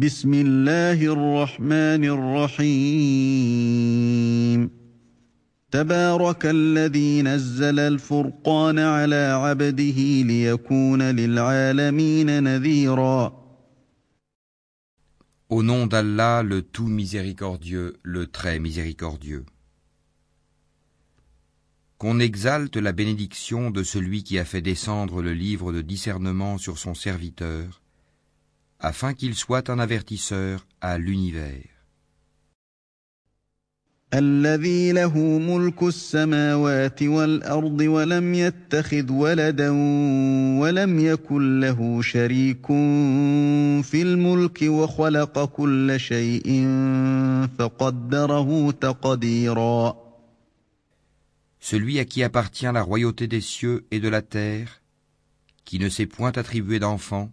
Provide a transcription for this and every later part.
بسم الله الرحمن الرحيم تبارك الذي نزل الفرقان على عبده ليكون للعالمين نذيرا Au nom d'Allah, le tout miséricordieux, le très miséricordieux. Qu'on exalte la bénédiction de celui qui a fait descendre le livre de discernement sur son serviteur, afin qu'il soit un avertisseur à l'univers. الذي له ملك السماوات والأرض ولم يتخذ ولدا ولم يكن له شريك في الملك وخلق كل شيء فقدره تقديرا Celui à qui appartient la royauté des cieux et de la terre, qui ne s'est point attribué d'enfant,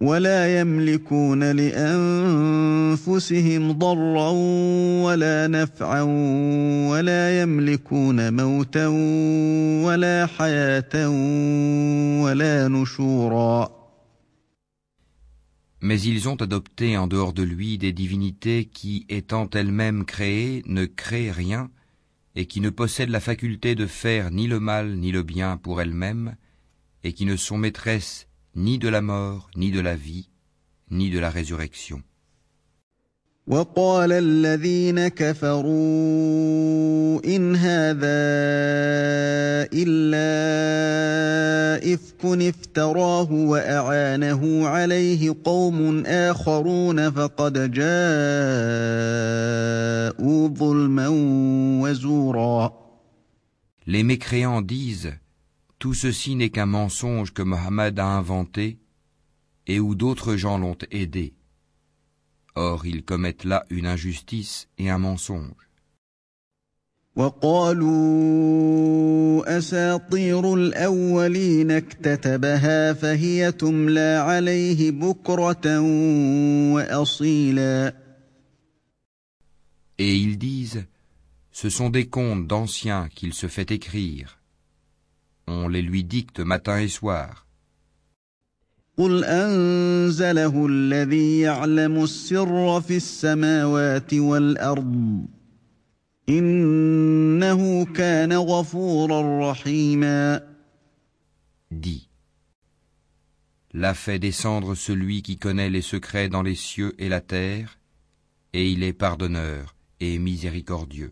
ولا يملكون لانفسهم ضرا ولا نفعا ولا يملكون موتا ولا حياه ولا نشورا Mais ils ont adopté en dehors de lui des divinités qui, étant elles-mêmes créées, ne créent rien et qui ne possèdent la faculté de faire ni le mal ni le bien pour elles-mêmes et qui ne sont maîtresses ni de la mort, ni de la vie, ni de la résurrection. وقال الذين كفروا إن هذا إلا إفك افتراه وأعانه عليه قوم آخرون فقد جاءوا ظلما وزورا Les mécréants disent tout ceci n'est qu'un mensonge que Mohammed a inventé et où d'autres gens l'ont aidé. Or, ils commettent là une injustice et un mensonge. Et ils disent, ce sont des contes d'anciens qu'il se fait écrire on les lui dicte matin et soir. Dis, l'a fait descendre celui qui connaît les secrets dans les cieux et la terre, et il est pardonneur et miséricordieux.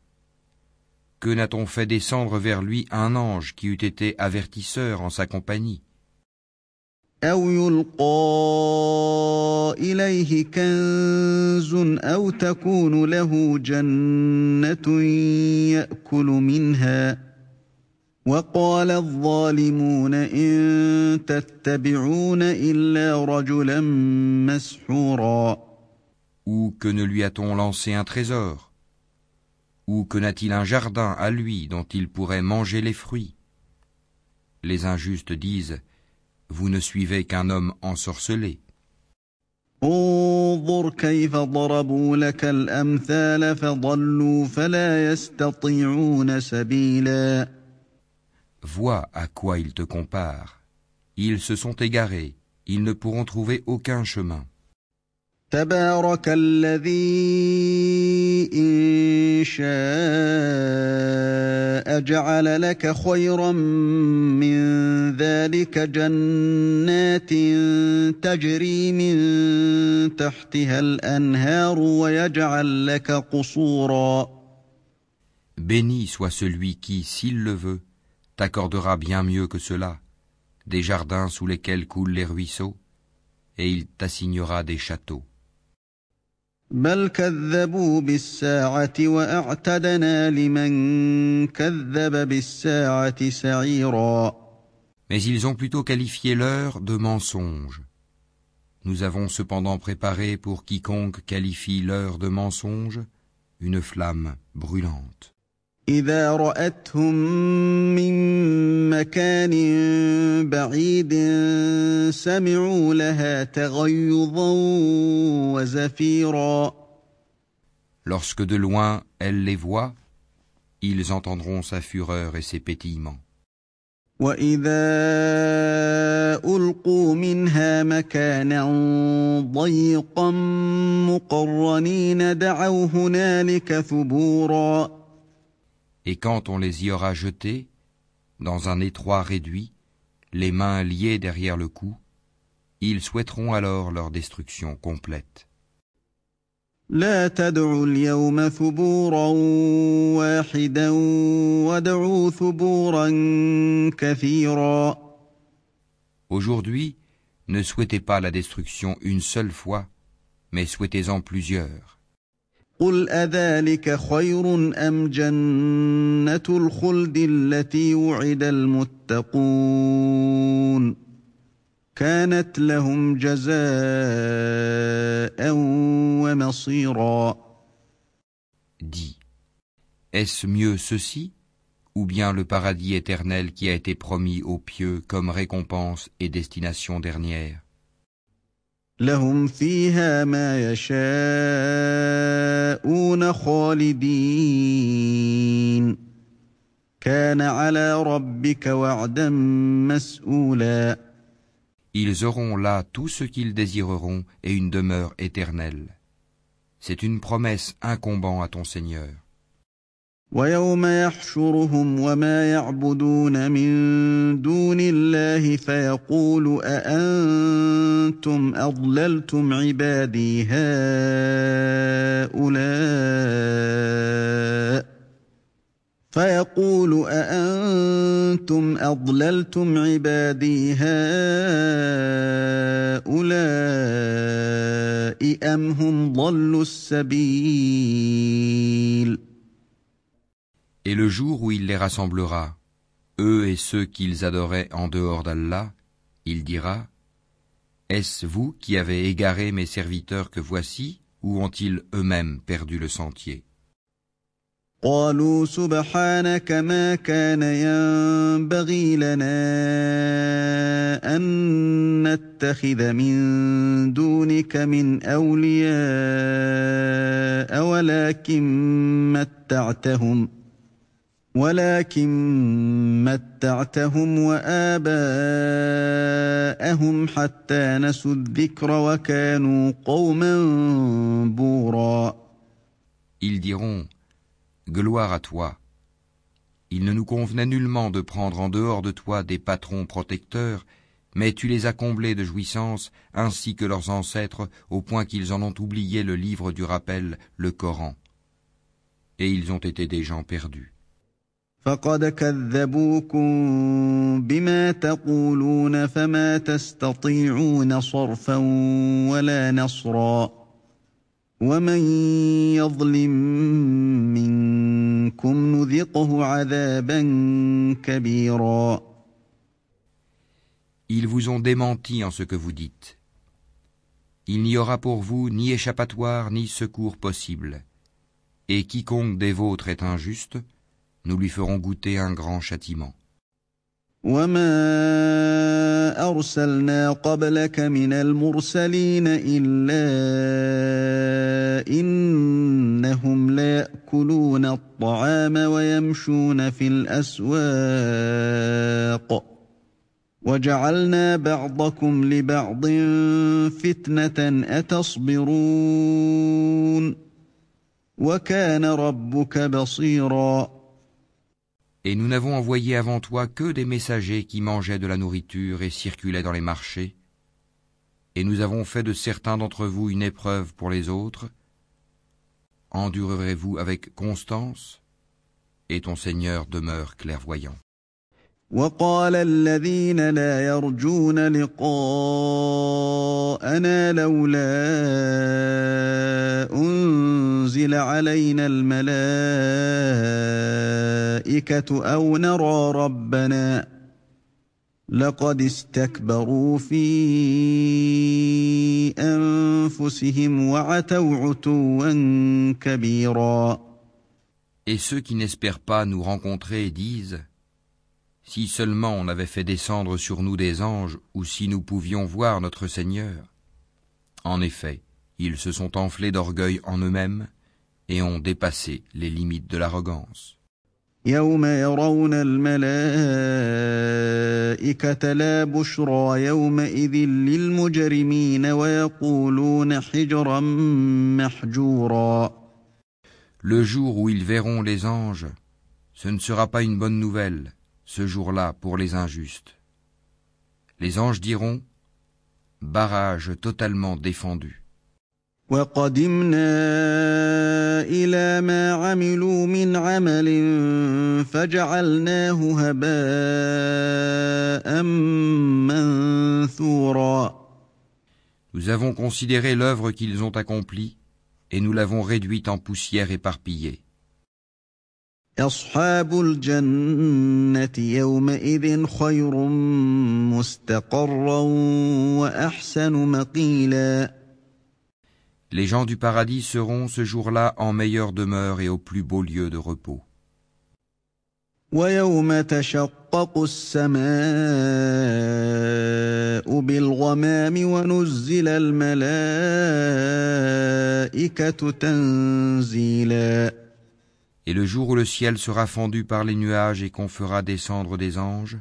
Que n'a-t-on fait descendre vers lui un ange qui eût été avertisseur en sa compagnie? Ou que ne lui a-t-on lancé un trésor? Ou que n'a-t-il un jardin à lui dont il pourrait manger les fruits? Les injustes disent Vous ne suivez qu'un homme ensorcelé. Vois à quoi ils te comparent. Ils se sont égarés, ils ne pourront trouver aucun chemin. تبارك الذي إن شاء جعل لك خيرا من ذلك جنات تجري من تحتها الأنهار ويجعل لك قصورا Béni soit celui qui, s'il le veut, t'accordera bien mieux que cela, des jardins sous lesquels coulent les ruisseaux, et il t'assignera des châteaux. بل كذبوا بالساعة وأعتدنا لمن كذب بالساعة سعيرا Mais ils ont plutôt qualifié l'heure de mensonge. Nous avons cependant préparé pour quiconque qualifie l'heure de mensonge une flamme brûlante. إذا رأتهم من مكان بعيد سمعوا لها تغيظا وزفيرا Lorsque de loin elle les voit, ils entendront sa fureur et ses pétillements. وإذا ألقوا منها مكانا ضيقا مقرنين دعوا هنالك ثبورا Et quand on les y aura jetés, dans un étroit réduit, les mains liées derrière le cou, ils souhaiteront alors leur destruction complète. لا تدعوا اليوم ثبورا واحدا وادعوا ثبورا كثيرا Aujourd'hui, ne souhaitez pas la destruction une seule fois, mais souhaitez-en plusieurs. قل أذلك خير أم جنة الخلد التي وعد المتقون كانت لهم جزاء ومصيرا Dis, est-ce mieux ceci, ou bien le paradis éternel qui a été promis aux pieux comme récompense et destination dernière لهم فيها ما يشاءون خالدين كان على ربك وعدا مسؤولا Ils auront là tout ce qu'ils désireront et une demeure éternelle. C'est une promesse incombant à ton Seigneur. ويوم يحشرهم وما يعبدون من دون الله فيقول أأنتم أضللتم عبادي هؤلاء؟ فيقول أأنتم أضللتم عبادي هؤلاء أم هم ضلوا السبيل؟ Et le jour où il les rassemblera, eux et ceux qu'ils adoraient en dehors d'Allah, il dira Est-ce vous qui avez égaré mes serviteurs que voici, ou ont-ils eux-mêmes perdu le sentier قالوا سبحانك ما كان ينبغي لنا أن نتخذ من دونك من أولياء ولكن متعتهم ولكن متعتهم وآباءهم حتى نسوا الذكر وكانوا قوما بورا Ils diront Gloire à toi. Il ne nous convenait nullement de prendre en dehors de toi des patrons protecteurs, mais tu les as comblés de jouissances, ainsi que leurs ancêtres, au point qu'ils en ont oublié le livre du rappel, le Coran. Et ils ont été des gens perdus. فقد كذبوكم بما تقولون فما تستطيعون صرفا ولا نصرا ومن يظلم منكم نذقه عذابا كبيرا Ils vous ont démenti en ce que vous dites. Il n'y aura pour vous ni échappatoire ni secours possible. Et quiconque des vôtres est injuste, nous lui ferons goûter un grand châtiment. وما ارسلنا قبلك من المرسلين الا انهم لياكلون الطعام ويمشون في الاسواق وجعلنا بعضكم لبعض فتنه اتصبرون وكان ربك بصيرا Et nous n'avons envoyé avant toi que des messagers qui mangeaient de la nourriture et circulaient dans les marchés. Et nous avons fait de certains d'entre vous une épreuve pour les autres. Endurerez-vous avec constance? Et ton Seigneur demeure clairvoyant. وقال الذين لا يرجون لقاءنا لولا أنزل علينا الملائكة أو نرى ربنا لقد استكبروا في أنفسهم وعتوا عتوا كبيرا. Et ceux qui n'espèrent pas nous rencontrer disent Si seulement on avait fait descendre sur nous des anges, ou si nous pouvions voir notre Seigneur. En effet, ils se sont enflés d'orgueil en eux-mêmes et ont dépassé les limites de l'arrogance. Le jour où ils verront les anges, ce ne sera pas une bonne nouvelle ce jour-là pour les injustes. Les anges diront Barrage totalement défendu. Nous avons considéré l'œuvre qu'ils ont accomplie et nous l'avons réduite en poussière éparpillée. Les gens du paradis seront ce jour-là en meilleure demeure et au plus beau lieu de repos. Et le jour où le ciel sera fendu par les nuages et qu'on fera descendre des anges,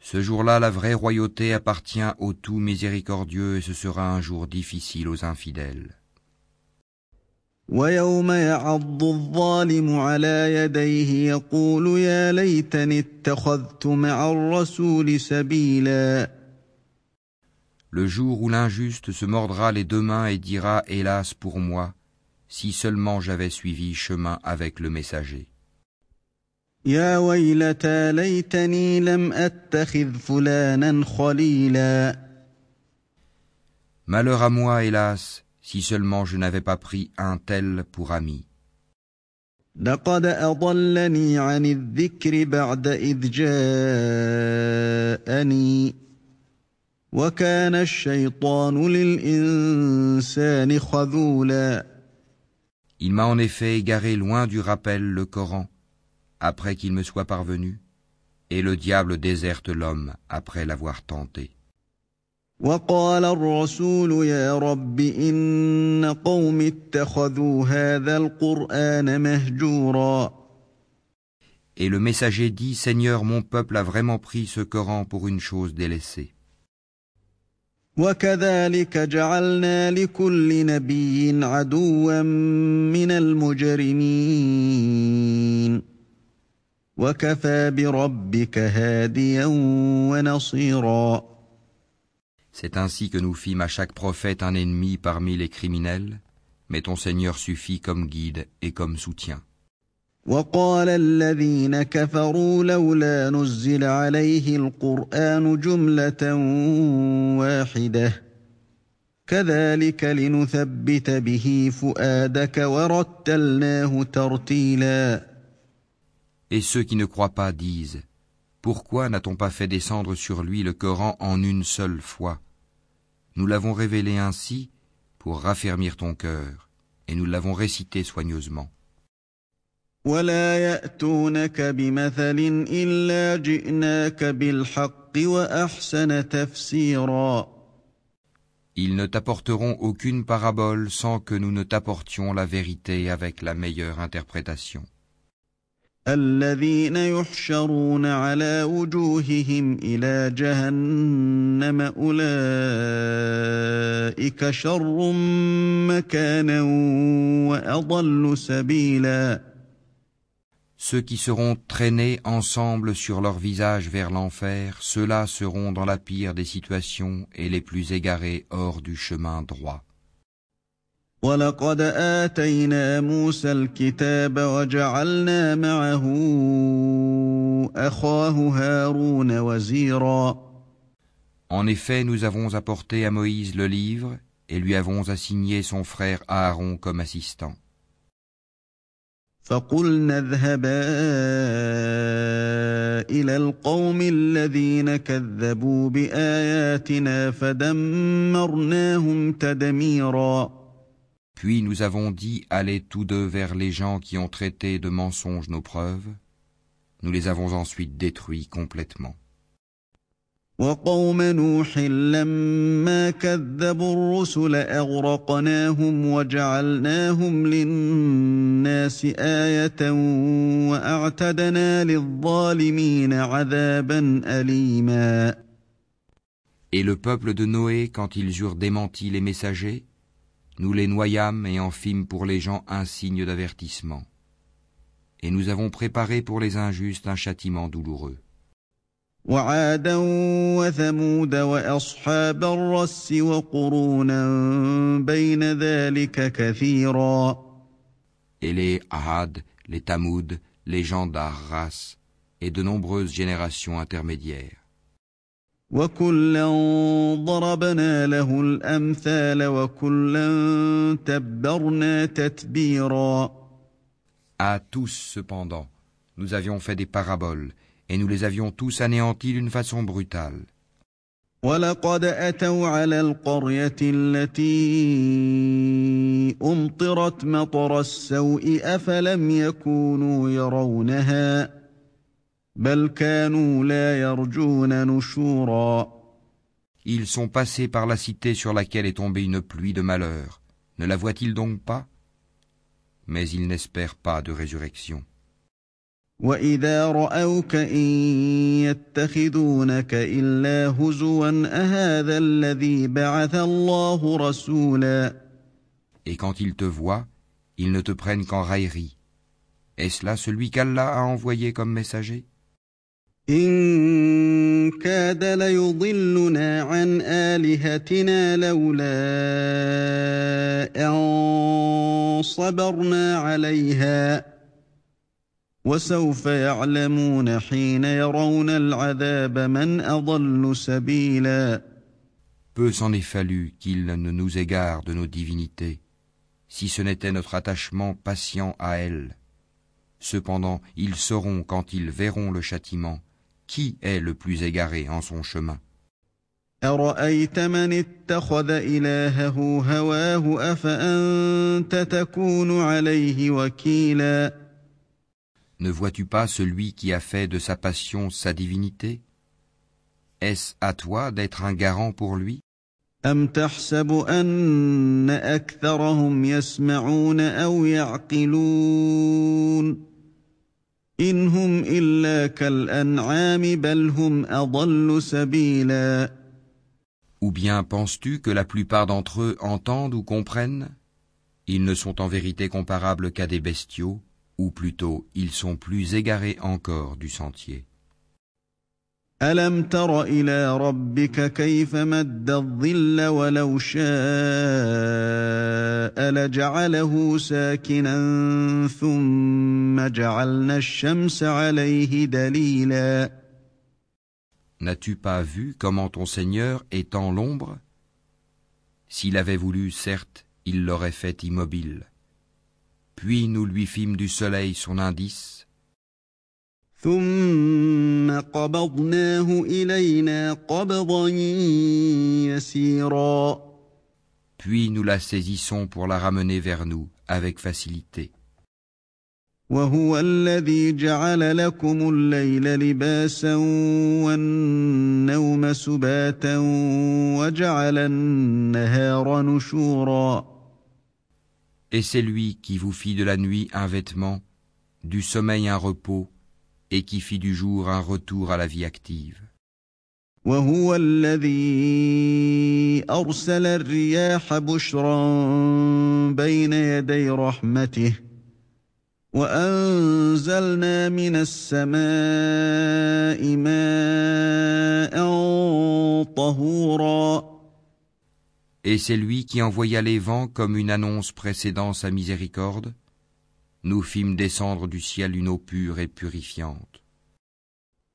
ce jour-là, la vraie royauté appartient au tout miséricordieux et ce sera un jour difficile aux infidèles. ويوم يعض الظالم على يديه يقول يا ليتني اتخذت مع الرسول سبيلا Le jour où l'injuste se mordra les deux mains et dira Hélas pour moi, si seulement j'avais suivi chemin avec le messager. يا ويلتى ليتني لم أتخذ فلانا خليلا Malheur à moi, hélas, si seulement je n'avais pas pris un tel pour ami. Il m'a en effet égaré loin du rappel le Coran, après qu'il me soit parvenu, et le diable déserte l'homme après l'avoir tenté. وقال الرسول يا رب إن قوم اتخذوا هذا القرآن مهجورا. Et le messager dit, Seigneur, mon peuple a vraiment pris ce Coran pour une chose délaissée. وكذلك جعلنا لكل نبي عدوا من المجرمين. وكفى بربك هاديا ونصيرا. C'est ainsi que nous fîmes à chaque prophète un ennemi parmi les criminels, mais ton Seigneur suffit comme guide et comme soutien. Et ceux qui ne croient pas disent Pourquoi n'a-t-on pas fait descendre sur lui le Coran en une seule fois? Nous l'avons révélé ainsi pour raffermir ton cœur, et nous l'avons récité soigneusement. Ils ne t'apporteront aucune parabole sans que nous ne t'apportions la vérité avec la meilleure interprétation. الذين يحشرون على وجوههم إلى جهنم أولئك شر مكانا وأضل سبيلا Ceux qui seront traînés ensemble sur leur visage vers l'enfer, ceux-là seront dans la pire des situations et les plus égarés hors du chemin droit. En effet, nous avons apporté à Moïse le livre et lui avons assigné son frère Aaron comme assistant. فقلنا اذهبا إلى القوم الذين كذبوا بآياتنا فدمرناهم تدميرا Puis nous avons dit allez tous deux vers les gens qui ont traité de mensonges nos preuves. Nous les avons ensuite détruits complètement. وقوم نوح لما كذبوا الرسل اغرقناهم وجعلناهم للناس ايه واعتدنا للظالمين عذابا اليما Et le peuple de Noé, quand ils eurent démenti les messagers, nous les noyâmes et en fîmes pour les gens un signe d'avertissement. Et nous avons préparé pour les injustes un châtiment douloureux. وعادا وثمود واصحاب الرس وقرونا بين ذلك كثيرا Et les Ahad, les Tamoud, les gens d'Arras et de nombreuses générations intermédiaires. وكلا ضربنا له الأمثال وكلا تبرنا تتبيرا À tous cependant, nous avions fait des paraboles et nous les avions tous anéantis d'une façon brutale. ولقد أتوا على القرية التي أمطرت مطر السوء أفلم يكونوا يرونها Ils sont passés par la cité sur laquelle est tombée une pluie de malheur. Ne la voient-ils donc pas? Mais ils n'espèrent pas de résurrection. Et quand ils te voient, ils ne te prennent qu'en raillerie. Est-ce là celui qu'Allah a envoyé comme messager? إن كاد ليضلنا عن آلهتنا لولا أن صبرنا عليها Peu s'en est fallu qu'il ne nous égare de nos divinités, si ce n'était notre attachement patient à elles. Cependant, ils sauront quand ils verront le châtiment, qui est le plus égaré en son chemin? Ne vois-tu pas celui qui a fait de sa passion sa divinité? Est-ce à toi d'être un garant pour lui? Ou bien penses-tu que la plupart d'entre eux entendent ou comprennent? Ils ne sont en vérité comparables qu'à des bestiaux ou plutôt ils sont plus égarés encore du sentier. ألم تر إلى ربك كيف مد الظل ولو شاء لجعله ساكنا ثم جعلنا الشمس عليه دليلا N'as-tu pas vu comment ton Seigneur étend l'ombre S'il avait voulu, certes, il l'aurait fait immobile. Puis nous lui fîmes du soleil son indice. puis nous la saisissons pour la ramener vers nous avec facilité. Et c'est lui qui vous fit de la nuit un vêtement, du sommeil un repos, et qui fit du jour un retour à la vie active. وأنزلنا من السماء ماء طهورا Et c'est lui qui envoya les vents comme une annonce précédant sa miséricorde. Nous fîmes descendre du ciel une eau pure et purifiante.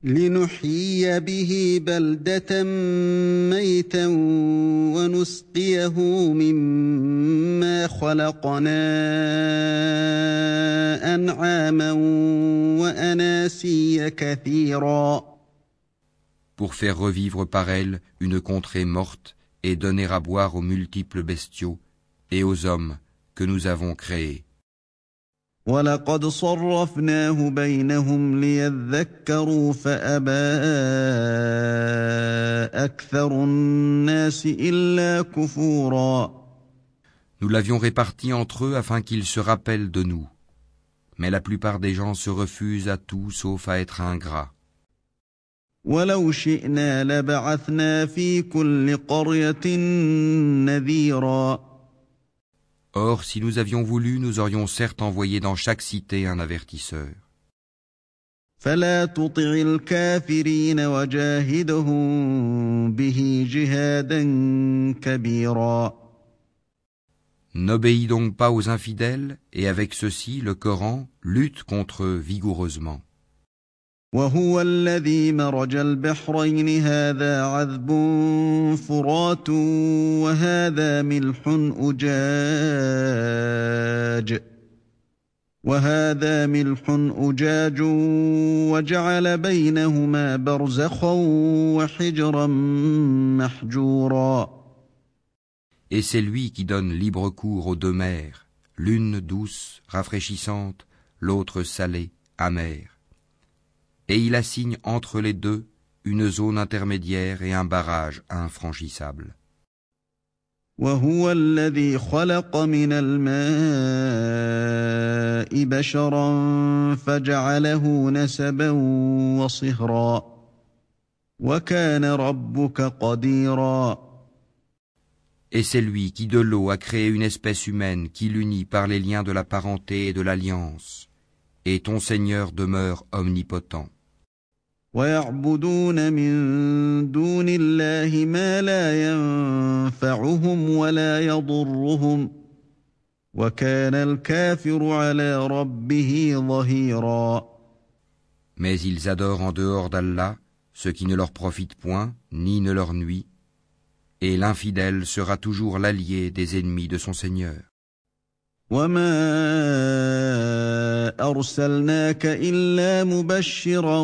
لنحيي به بلدة ميتا ونسقيه مما خلقنا أنعاما وأناسيا كثيرا Pour faire revivre par elle une contrée morte et donner à boire aux multiples bestiaux et aux hommes que nous avons créés. ولقد صرفناه بينهم ليذكروا فأبى أكثر الناس إلا كفورا Nous l'avions réparti entre eux afin qu'ils se rappellent de nous. Mais la plupart des gens se refusent à tout sauf à être ingrats. ولو شئنا لبعثنا في كل قرية نذيرا Or, si nous avions voulu, nous aurions certes envoyé dans chaque cité un avertisseur. فلا تطع الكافرين وجاهدهم به جهادا كبيرا N'obéis donc pas aux infidèles, et avec ceci, le Coran lutte contre eux vigoureusement. وهو الذي مرج البحرين هذا عذب فرات وهذا ملح أجاج وهذا ملح أجاج وجعل بينهما برزخا وحجرا محجورا Et c'est lui qui donne libre cours aux deux mers, l'une douce, rafraîchissante, l'autre salée, amère. Et il assigne entre les deux une zone intermédiaire et un barrage infranchissable. وهو الذي خلق من الماء بشرا فجعله نسبا وصهرا وكان ربك قديرا Et c'est lui qui de l'eau a créé une espèce humaine qui l'unit par les liens de la parenté et de l'alliance. Et ton Seigneur demeure omnipotent. ويعبدون من دون الله ما لا ينفعهم ولا يضرهم وكان الكافر على ربه ظهيرا Mais ils adorent en dehors d'Allah ce qui ne leur profite point ni ne leur nuit, et l'infidèle sera toujours l'allié des ennemis de son Seigneur. وما أرسلناك إلا مبشرا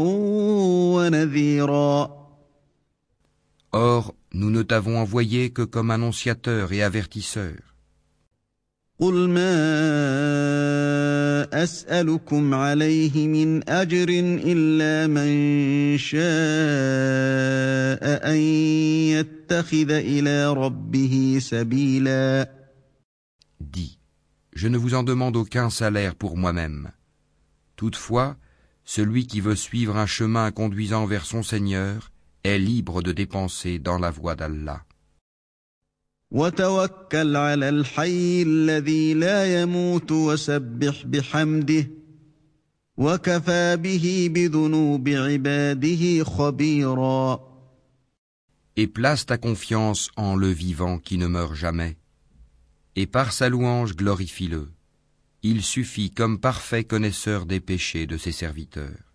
ونذيرا Or, nous ne t'avons envoyé que comme annonciateur et avertisseur. قل ما أسألكم عليه من أجر إلا من شاء أن يتخذ إلى ربه سبيلا je ne vous en demande aucun salaire pour moi-même. Toutefois, celui qui veut suivre un chemin conduisant vers son Seigneur est libre de dépenser dans la voie d'Allah. Et place ta confiance en le vivant qui ne meurt jamais Et par sa louange glorifie-le. Il suffit comme parfait connaisseur des péchés de ses serviteurs.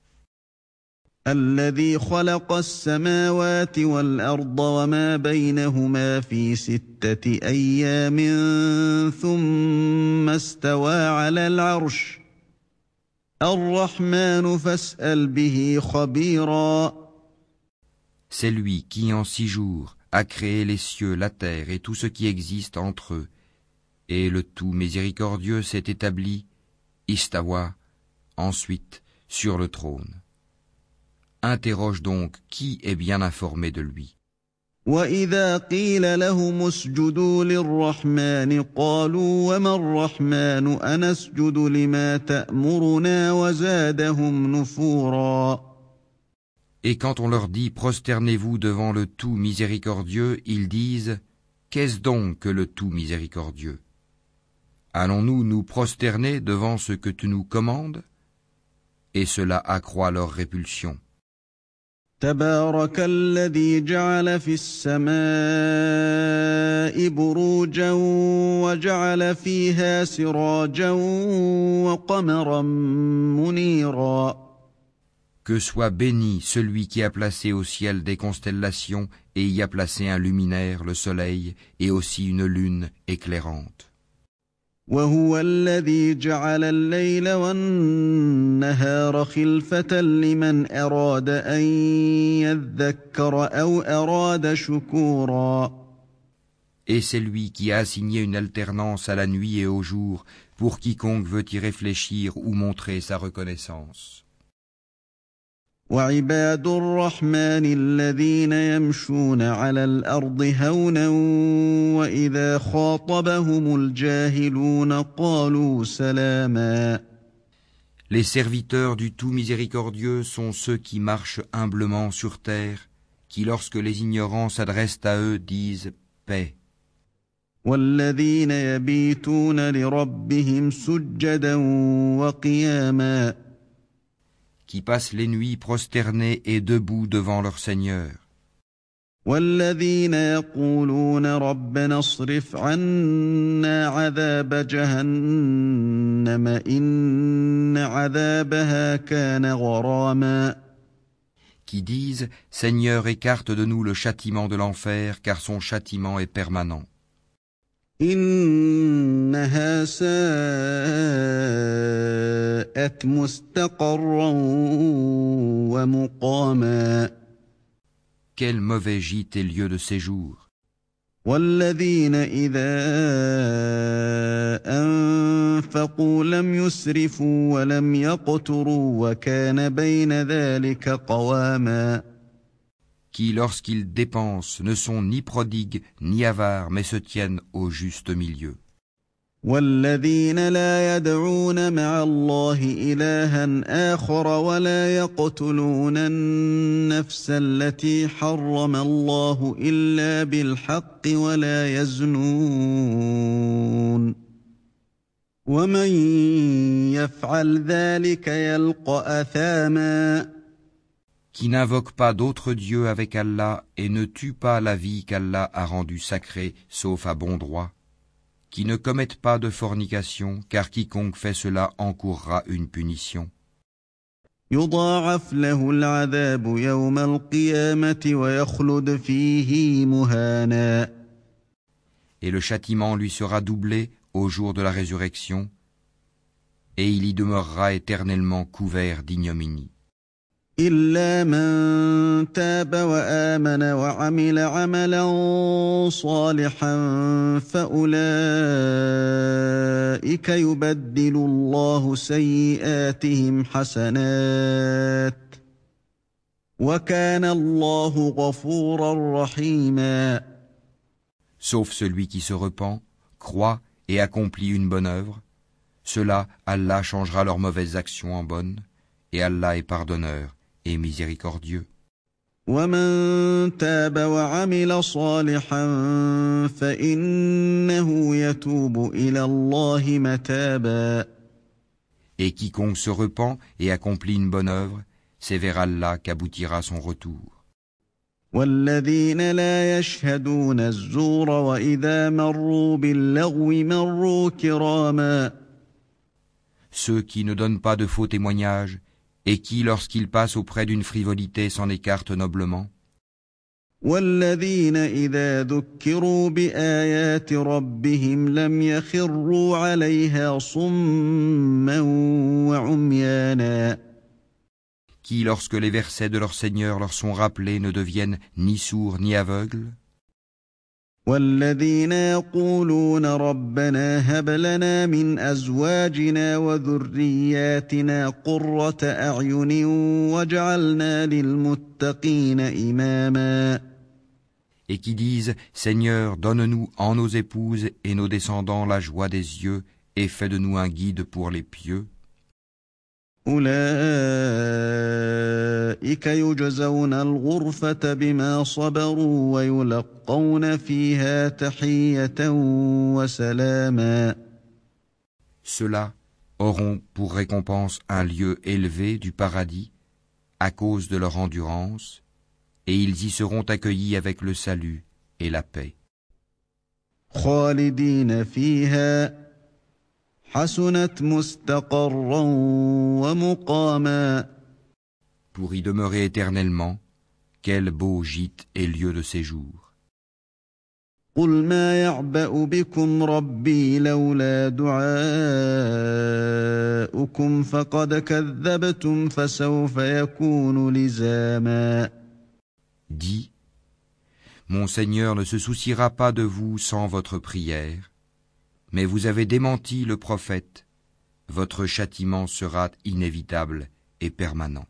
الذي خلق السماوات والأرض وما بينهما في ستة أيام ثم استوى على العرش الرحمن فاسأل به خبيرا C'est lui qui en six jours a créé les cieux, la terre et tout ce qui existe entre eux. Et le tout miséricordieux s'est établi, Istawa, ensuite, sur le trône. Interroge donc qui est bien informé de lui. وإذا قيل لهم اسجدوا للرحمن قالوا وما الرحمن أنسجد لما تأمرنا وزادهم نفورا Et quand on leur dit prosternez-vous devant le tout miséricordieux, ils disent Qu'est-ce donc que le tout miséricordieux Allons-nous nous prosterner devant ce que tu nous commandes? Et cela accroît leur répulsion. Que soit béni celui qui a placé au ciel des constellations et y a placé un luminaire, le soleil, et aussi une lune éclairante. وهو الذي جعل الليل والنهار خلفة لمن أراد أن يذكر أو أراد شكورا Et c'est lui qui a assigné une alternance à la nuit et au jour pour quiconque veut y réfléchir ou montrer sa reconnaissance. وعباد الرحمن الذين يمشون على الارض هونا واذا خاطبهم الجاهلون قالوا سلاما Les serviteurs du tout miséricordieux sont ceux qui marchent humblement sur terre, qui lorsque les ignorants s'adressent à eux disent paix. والذين يبيتون لربهم سجدا وقياما qui passent les nuits prosternés et debout devant leur Seigneur. والذين يقولون ربنا اصرف عنا عذاب جهنم إن عذابها كان غراما qui disent Seigneur écarte de nous le châtiment de l'enfer car son châtiment est permanent. إنها ساءت مستقرا ومقاما Quel mauvais gîte et lieu de séjour. والذين إذا أنفقوا لم يسرفوا ولم يقتروا وكان بين ذلك قواما qui, lorsqu'ils dépensent, ne sont ni prodigues ni avares, mais se tiennent au juste milieu. والذين لا يدعون مع الله إلها آخر ولا يقتلون النفس التي حرم الله إلا بالحق ولا يزنون ومن يفعل ذلك يلقى أثاما qui n'invoque pas d'autre Dieu avec Allah et ne tue pas la vie qu'Allah a rendue sacrée, sauf à bon droit, qui ne commettent pas de fornication, car quiconque fait cela encourra une punition. Et le châtiment lui sera doublé au jour de la résurrection, et il y demeurera éternellement couvert d'ignominie. إلا من تاب وآمن وعمل عملا صالحا فأولئك يبدل الله سيئاتهم حسنات وكان الله غفورا رحيما Sauf celui qui se repent, croit et accomplit une bonne œuvre, cela Allah changera leurs mauvaises actions en bonnes, et Allah est pardonneur, et miséricordieux. Et quiconque se repent et accomplit une bonne œuvre, c'est vers Allah qu'aboutira son retour. Ceux qui ne donnent pas de faux témoignages et qui, lorsqu'il passe auprès d'une frivolité, s'en écarte noblement. Qui, lorsque les versets de leur Seigneur leur sont rappelés, ne deviennent ni sourds ni aveugles. والذين يقولون ربنا هب لنا من ازواجنا وذرياتنا قرة اعين واجعلنا للمتقين اماما Et qui disent Seigneur, donne-nous en nos épouses et nos descendants la joie des yeux et fais de nous un guide pour les pieux. أولئك يجزون الغرفة بما صبروا ويلقون فيها تحية وسلاما Ceux-là auront pour récompense un lieu élevé du paradis à cause de leur endurance, et ils y seront accueillis avec le salut et la paix. Pour y demeurer éternellement, quel beau gîte et lieu de séjour. قل ما يعبأ بكم ربي لولا دعاؤكم فقد كذبتم فسوف يكون لزاما Dis, mon Seigneur ne se souciera pas de vous sans votre prière, mais vous avez démenti le prophète, votre châtiment sera inévitable et permanent.